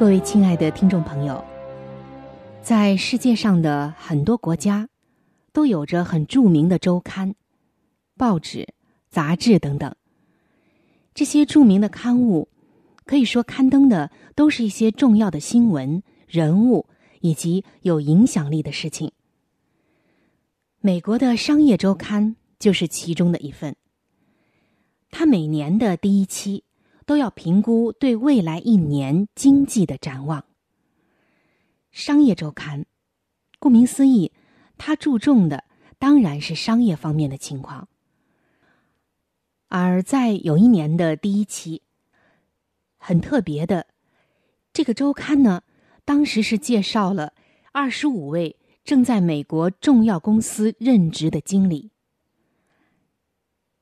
各位亲爱的听众朋友，在世界上的很多国家。都有着很著名的周刊、报纸、杂志等等。这些著名的刊物，可以说刊登的都是一些重要的新闻、人物以及有影响力的事情。美国的商业周刊就是其中的一份。它每年的第一期都要评估对未来一年经济的展望。商业周刊，顾名思义。他注重的当然是商业方面的情况，而在有一年的第一期，很特别的，这个周刊呢，当时是介绍了二十五位正在美国重要公司任职的经理，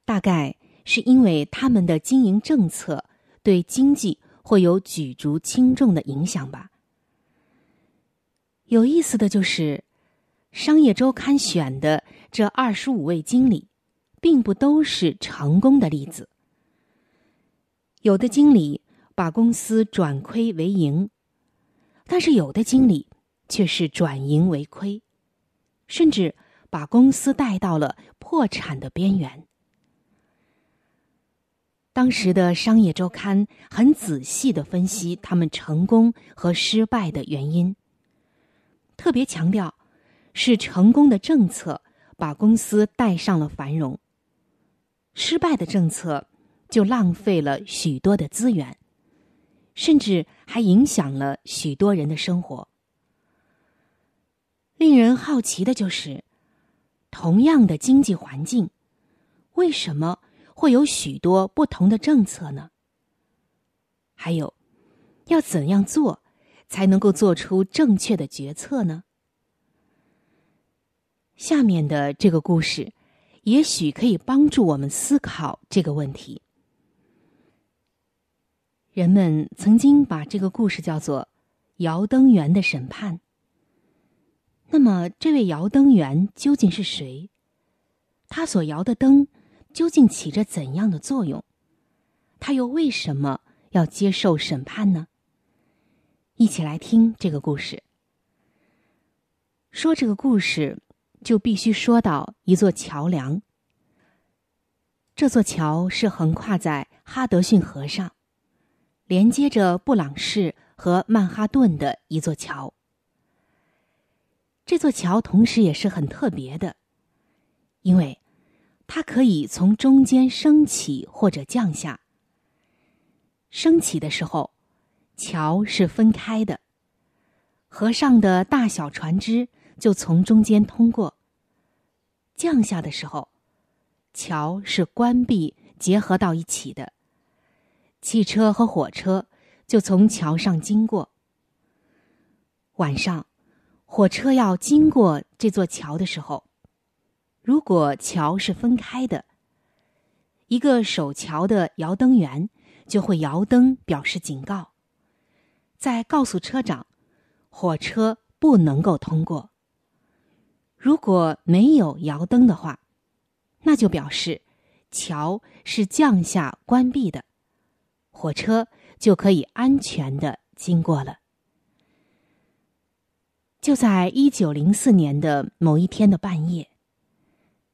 大概是因为他们的经营政策对经济会有举足轻重的影响吧。有意思的就是。商业周刊选的这二十五位经理，并不都是成功的例子。有的经理把公司转亏为盈，但是有的经理却是转盈为亏，甚至把公司带到了破产的边缘。当时的商业周刊很仔细的分析他们成功和失败的原因，特别强调。是成功的政策把公司带上了繁荣，失败的政策就浪费了许多的资源，甚至还影响了许多人的生活。令人好奇的就是，同样的经济环境，为什么会有许多不同的政策呢？还有，要怎样做才能够做出正确的决策呢？下面的这个故事，也许可以帮助我们思考这个问题。人们曾经把这个故事叫做“摇灯员的审判”。那么，这位摇灯员究竟是谁？他所摇的灯究竟起着怎样的作用？他又为什么要接受审判呢？一起来听这个故事。说这个故事。就必须说到一座桥梁。这座桥是横跨在哈德逊河上，连接着布朗市和曼哈顿的一座桥。这座桥同时也是很特别的，因为它可以从中间升起或者降下。升起的时候，桥是分开的，河上的大小船只。就从中间通过。降下的时候，桥是关闭结合到一起的，汽车和火车就从桥上经过。晚上，火车要经过这座桥的时候，如果桥是分开的，一个守桥的摇灯员就会摇灯表示警告，在告诉车长，火车不能够通过。如果没有摇灯的话，那就表示桥是降下关闭的，火车就可以安全的经过了。就在一九零四年的某一天的半夜，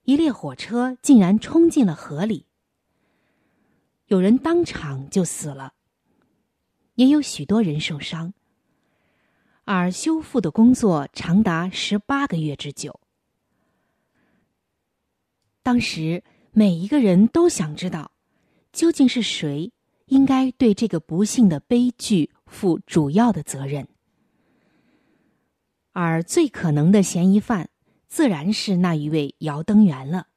一列火车竟然冲进了河里，有人当场就死了。也有许多人受伤，而修复的工作长达十八个月之久。当时，每一个人都想知道，究竟是谁应该对这个不幸的悲剧负主要的责任。而最可能的嫌疑犯，自然是那一位姚登元了，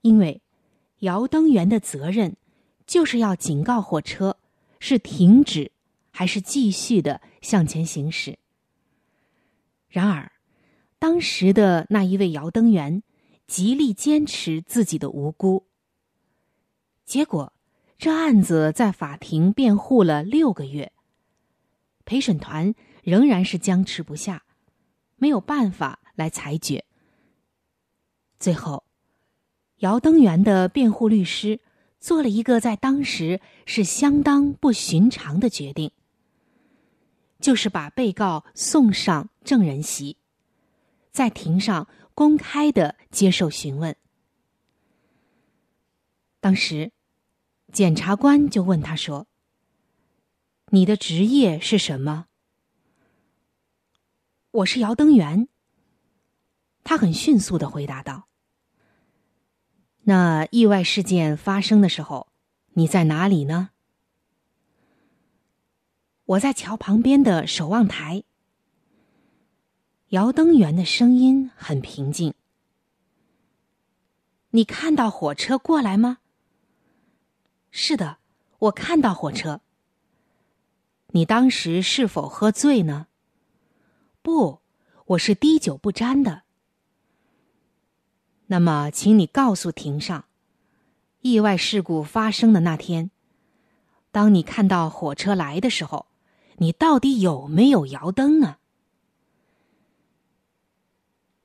因为姚登元的责任就是要警告火车是停止还是继续的向前行驶。然而，当时的那一位姚登元极力坚持自己的无辜，结果这案子在法庭辩护了六个月，陪审团。仍然是僵持不下，没有办法来裁决。最后，姚登元的辩护律师做了一个在当时是相当不寻常的决定，就是把被告送上证人席，在庭上公开的接受询问。当时，检察官就问他说：“你的职业是什么？”我是姚登元。他很迅速的回答道：“那意外事件发生的时候，你在哪里呢？”我在桥旁边的守望台。姚登元的声音很平静。你看到火车过来吗？是的，我看到火车。你当时是否喝醉呢？不，我是滴酒不沾的。那么，请你告诉庭上，意外事故发生的那天，当你看到火车来的时候，你到底有没有摇灯呢？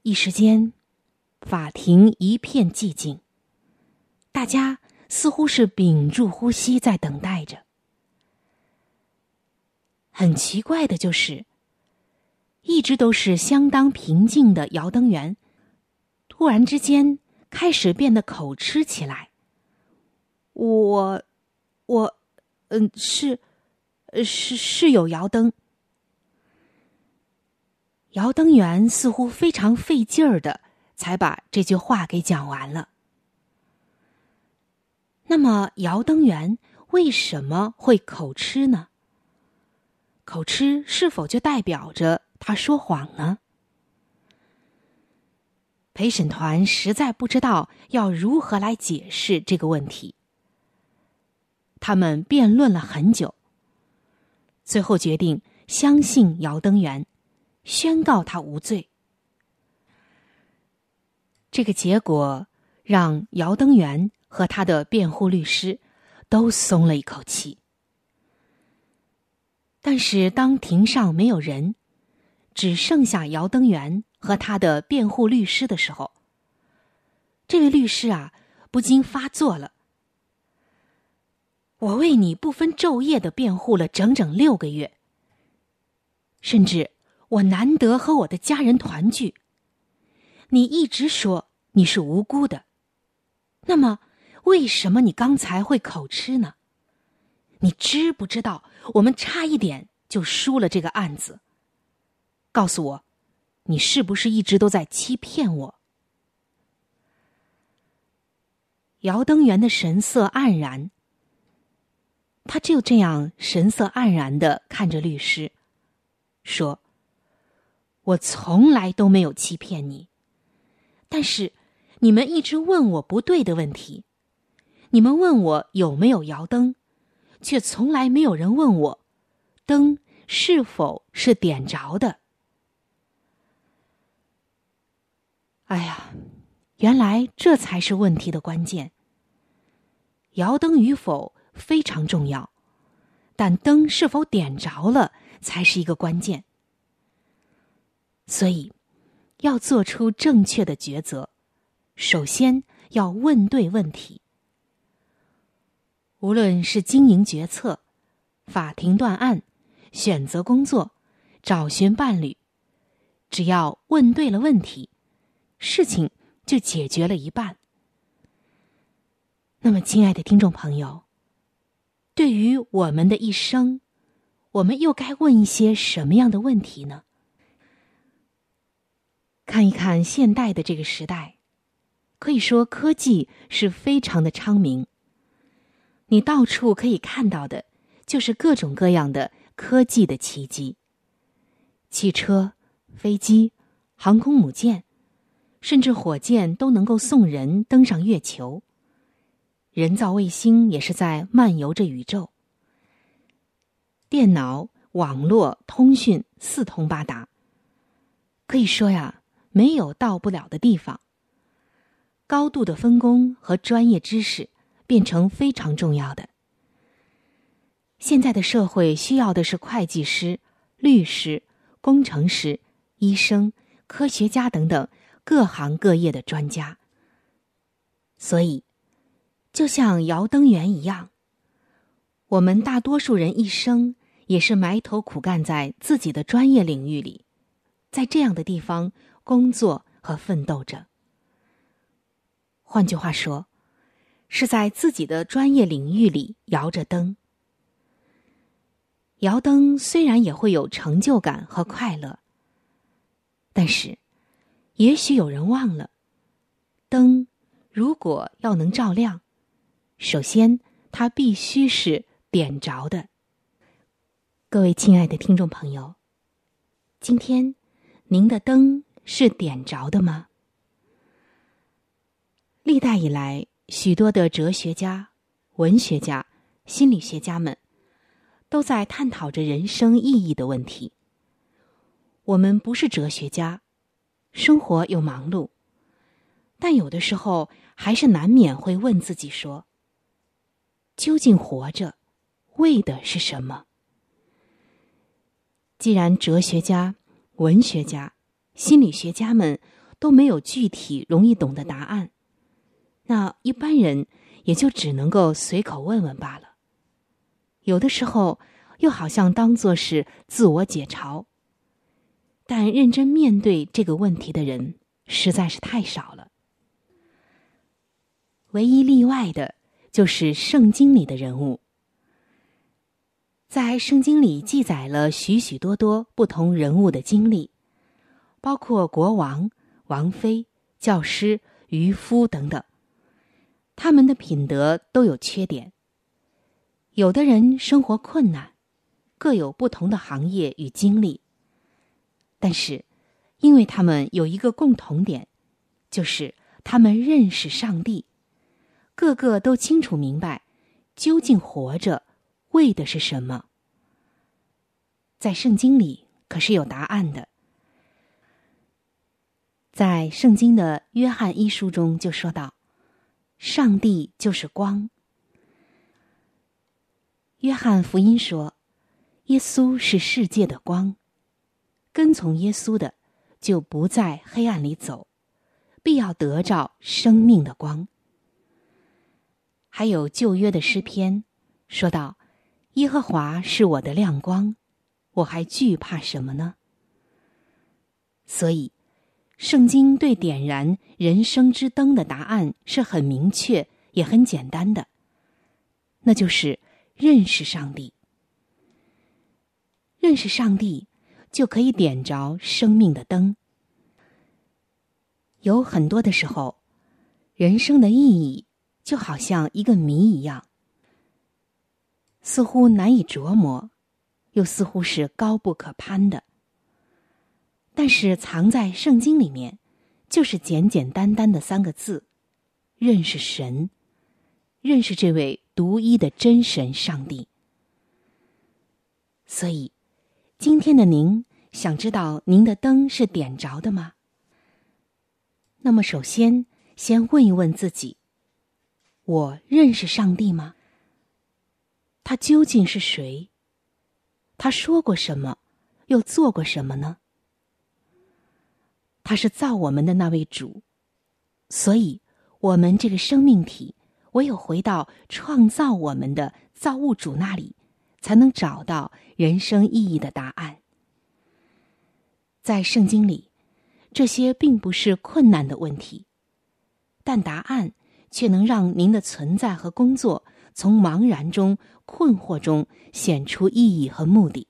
一时间，法庭一片寂静，大家似乎是屏住呼吸在等待着。很奇怪的就是。一直都是相当平静的姚登元，突然之间开始变得口吃起来。我，我，嗯，是，是是有姚灯。姚登元似乎非常费劲儿的，才把这句话给讲完了。那么，姚登元为什么会口吃呢？口吃是否就代表着？他说谎呢？陪审团实在不知道要如何来解释这个问题。他们辩论了很久，最后决定相信姚登元，宣告他无罪。这个结果让姚登元和他的辩护律师都松了一口气。但是当庭上没有人。只剩下姚登元和他的辩护律师的时候，这位律师啊，不禁发作了。我为你不分昼夜的辩护了整整六个月，甚至我难得和我的家人团聚。你一直说你是无辜的，那么为什么你刚才会口吃呢？你知不知道我们差一点就输了这个案子？告诉我，你是不是一直都在欺骗我？姚登元的神色黯然，他就这样神色黯然的看着律师，说：“我从来都没有欺骗你，但是你们一直问我不对的问题，你们问我有没有摇灯，却从来没有人问我灯是否是点着的。”哎呀，原来这才是问题的关键。摇灯与否非常重要，但灯是否点着了才是一个关键。所以，要做出正确的抉择，首先要问对问题。无论是经营决策、法庭断案、选择工作、找寻伴侣，只要问对了问题。事情就解决了一半。那么，亲爱的听众朋友，对于我们的一生，我们又该问一些什么样的问题呢？看一看现代的这个时代，可以说科技是非常的昌明。你到处可以看到的，就是各种各样的科技的奇迹。汽车、飞机、航空母舰，甚至火箭都能够送人登上月球。人造卫星也是在漫游着宇宙。电脑、网络、通讯四通八达，可以说呀。没有到不了的地方。高度的分工和专业知识变成非常重要的。现在的社会需要的是会计师、律师、工程师、医生、科学家等等各行各业的专家。所以，就像摇灯园一样，我们大多数人一生也是埋头苦干在自己的专业领域里，在这样的地方。工作和奋斗着。换句话说，是在自己的专业领域里摇着灯。摇灯虽然也会有成就感和快乐，但是，也许有人忘了，灯如果要能照亮，首先它必须是点着的。各位亲爱的听众朋友，今天您的灯。是点着的吗？历代以来，许多的哲学家、文学家、心理学家们，都在探讨着人生意义的问题。我们不是哲学家，生活又忙碌，但有的时候还是难免会问自己说：究竟活着，为的是什么？既然哲学家、文学家，心理学家们都没有具体容易懂的答案，那一般人也就只能够随口问问罢了。有的时候又好像当做是自我解嘲，但认真面对这个问题的人实在是太少了。唯一例外的就是圣经里的人物，在圣经里记载了许许多多不同人物的经历。包括国王、王妃、教师、渔夫等等，他们的品德都有缺点。有的人生活困难，各有不同的行业与经历。但是，因为他们有一个共同点，就是他们认识上帝，个个都清楚明白，究竟活着为的是什么。在圣经里可是有答案的。在圣经的约翰一书中就说到：“上帝就是光。”约翰福音说：“耶稣是世界的光，跟从耶稣的就不在黑暗里走，必要得着生命的光。”还有旧约的诗篇说道：“耶和华是我的亮光，我还惧怕什么呢？”所以。圣经对点燃人生之灯的答案是很明确也很简单的，那就是认识上帝。认识上帝，就可以点着生命的灯。有很多的时候，人生的意义就好像一个谜一样，似乎难以琢磨，又似乎是高不可攀的。但是藏在圣经里面，就是简简单单的三个字：认识神，认识这位独一的真神上帝。所以，今天的您想知道您的灯是点着的吗？那么，首先先问一问自己：我认识上帝吗？他究竟是谁？他说过什么？又做过什么呢？他是造我们的那位主，所以，我们这个生命体唯有回到创造我们的造物主那里，才能找到人生意义的答案。在圣经里，这些并不是困难的问题，但答案却能让您的存在和工作从茫然中困惑中显出意义和目的，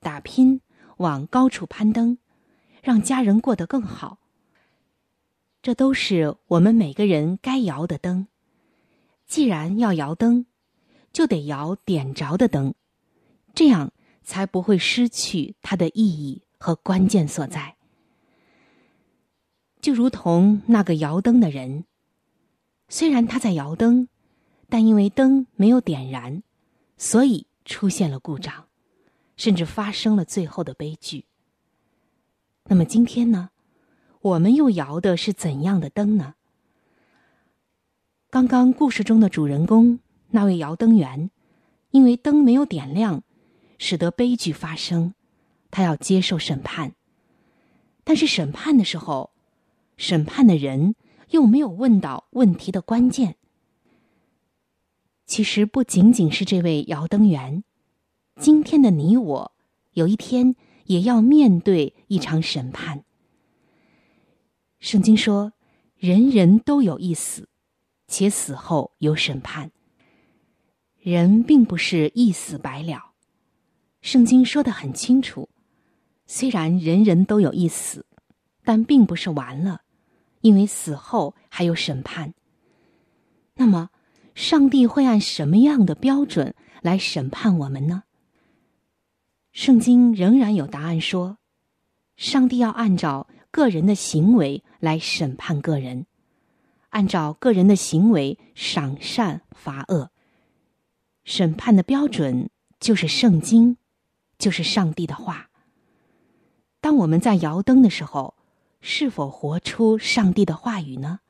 打拼往高处攀登，让家人过得更好。这都是我们每个人该摇的灯。既然要摇灯，就得摇点着的灯，这样才不会失去它的意义和关键所在。就如同那个摇灯的人，虽然他在摇灯，但因为灯没有点燃，所以出现了故障，甚至发生了最后的悲剧。那么今天呢？我们又摇的是怎样的灯呢？刚刚故事中的主人公那位摇灯员，因为灯没有点亮，使得悲剧发生，他要接受审判。但是审判的时候，审判的人又没有问到问题的关键。其实不仅仅是这位摇灯员，今天的你我，有一天也要面对一场审判。圣经说：“人人都有一死，且死后有审判。人并不是一死百了。圣经说的很清楚，虽然人人都有一死，但并不是完了，因为死后还有审判。那么，上帝会按什么样的标准来审判我们呢？圣经仍然有答案说，上帝要按照。”个人的行为来审判个人，按照个人的行为赏善罚恶。审判的标准就是圣经，就是上帝的话。当我们在摇灯的时候，是否活出上帝的话语呢？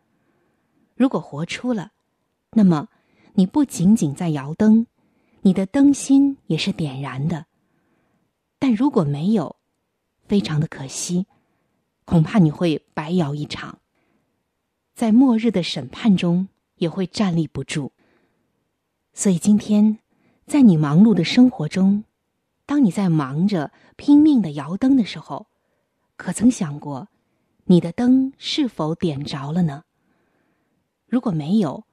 如果活出了，那么你不仅仅在摇灯，你的灯芯也是点燃的。但如果没有，非常的可惜。恐怕你会白摇一场，在末日的审判中也会站立不住。所以今天，在你忙碌的生活中，当你在忙着拼命的摇灯的时候，可曾想过，你的灯是否点着了呢？如果没有，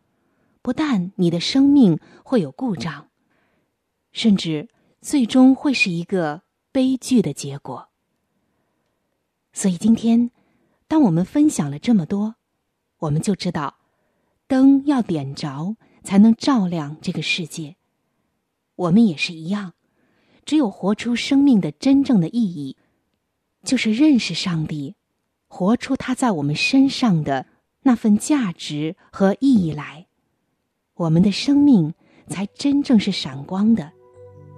不但你的生命会有故障，甚至最终会是一个悲剧的结果。所以今天，当我们分享了这么多，我们就知道，灯要点着才能照亮这个世界。我们也是一样，只有活出生命的真正的意义，就是认识上帝，活出他在我们身上的那份价值和意义来，我们的生命才真正是闪光的，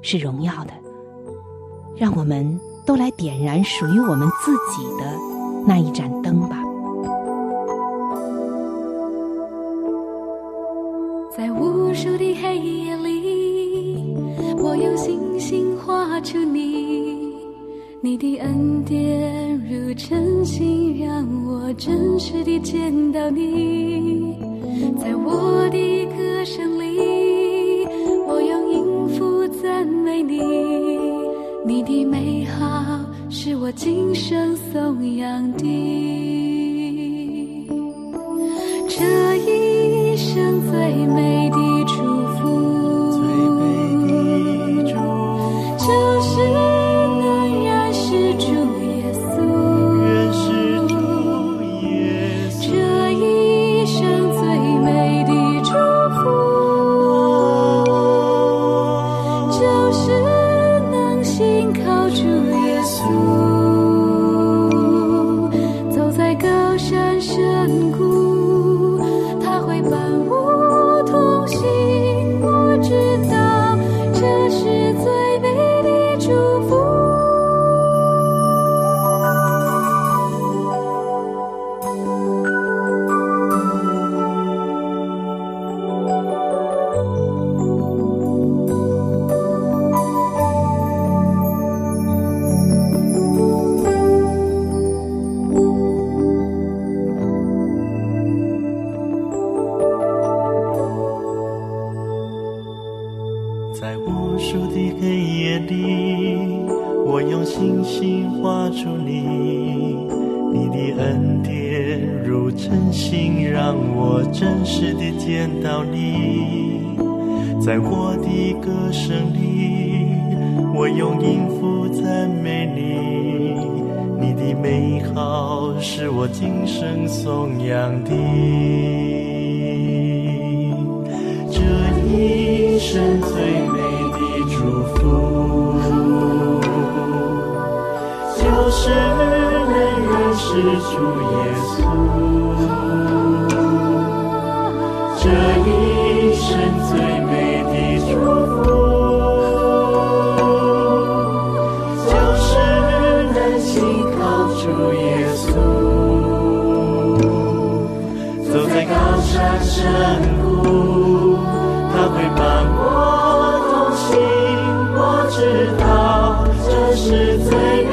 是荣耀的。让我们。都来点燃属于我们自己的那一盏灯吧。在无数的黑夜里，我用星星画出你，你的恩典如晨星，让我真实地见到你。在我的歌声里，我用音符赞美你。你的美好是我今生颂扬的，生真心，让我真实地见到你。在我的歌声里，我用音符赞美你，你的美好是我今生颂扬的。这一生最美的祝福，就是能认识主耶稣。这是最美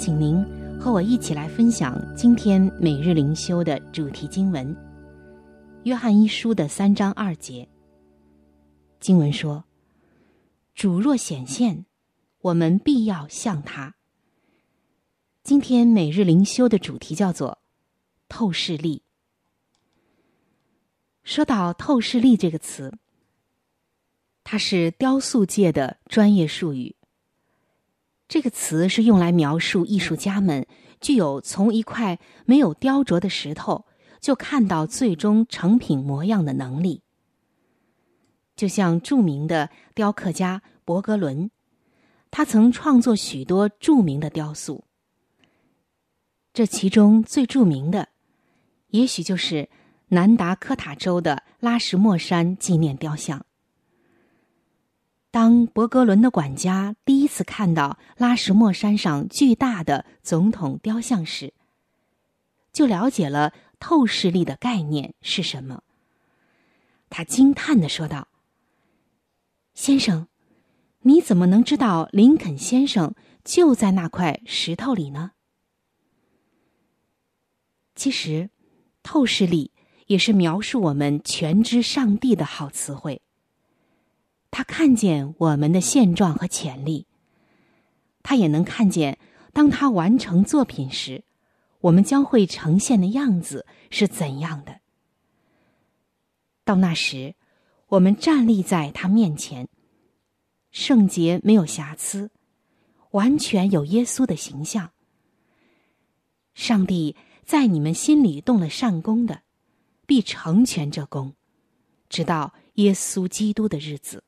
请您和我一起来分享今天每日灵修的主题经文《约翰一书》的三章二节。经文说：“主若显现，我们必要向他。”今天每日灵修的主题叫做“透视力”。说到“透视力”这个词，它是雕塑界的专业术语。这个词是用来描述艺术家们具有从一块没有雕琢的石头就看到最终成品模样的能力。就像著名的雕刻家伯格伦，他曾创作许多著名的雕塑。这其中最著名的，也许就是南达科塔州的拉什莫山纪念雕像。当伯格伦的管家第一次看到拉什莫山上巨大的总统雕像时，就了解了透视力的概念是什么。他惊叹的说道：“先生，你怎么能知道林肯先生就在那块石头里呢？”其实，透视力也是描述我们全知上帝的好词汇。他看见我们的现状和潜力，他也能看见，当他完成作品时，我们将会呈现的样子是怎样的。到那时，我们站立在他面前，圣洁没有瑕疵，完全有耶稣的形象。上帝在你们心里动了善功的，必成全这功，直到耶稣基督的日子。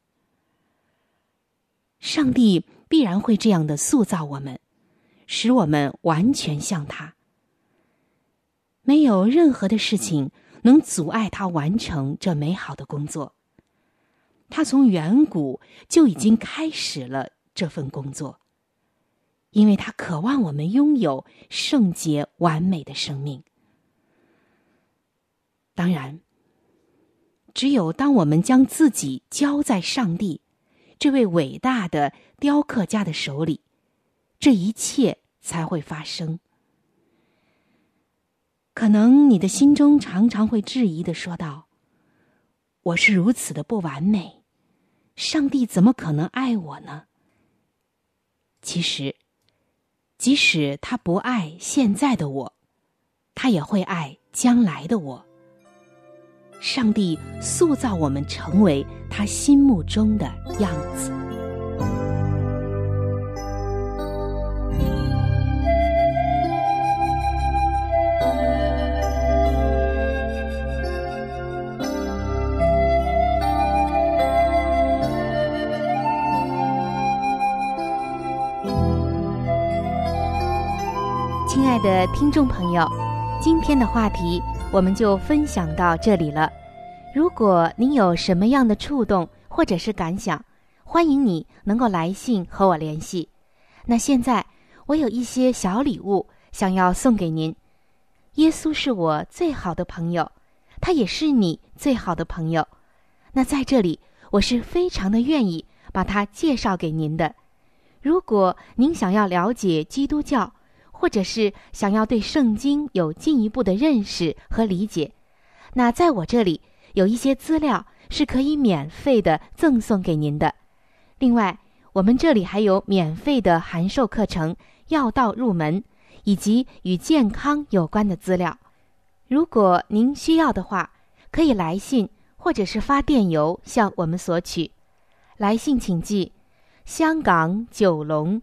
上帝必然会这样的塑造我们，使我们完全像他。没有任何的事情能阻碍他完成这美好的工作。他从远古就已经开始了这份工作，因为他渴望我们拥有圣洁完美的生命。当然，只有当我们将自己交在上帝。这位伟大的雕刻家的手里，这一切才会发生。可能你的心中常常会质疑的说道：“我是如此的不完美，上帝怎么可能爱我呢？其实，即使他不爱现在的我，他也会爱将来的我。上帝塑造我们成为他心目中的样子。亲爱的听众朋友，今天的话题我们就分享到这里了。如果您有什么样的触动或者是感想，欢迎你能够来信和我联系。那现在我有一些小礼物想要送给您。耶稣是我最好的朋友，他也是你最好的朋友。那在这里，我是非常的愿意把他介绍给您的。如果您想要了解基督教，或者是想要对圣经有进一步的认识和理解，那在我这里有一些资料是可以免费的赠送给您的。另外，我们这里还有免费的函授课程《药道入门》，以及与健康有关的资料。如果您需要的话，可以来信或者是发电邮向我们索取。来信请寄。香港九龙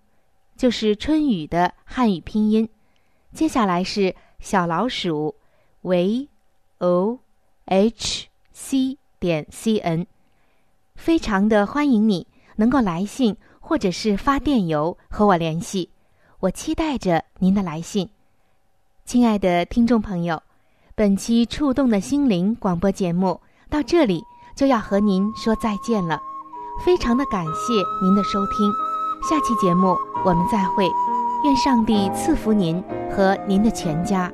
就是春雨的汉语拼音。接下来是小老鼠 v o h c 点 c n，非常的欢迎你能够来信或者是发电邮和我联系，我期待着您的来信。亲爱的听众朋友，本期触动的心灵广播节目到这里就要和您说再见了。非常的感谢您的收听，下期节目我们再会，愿上帝赐福您和您的全家。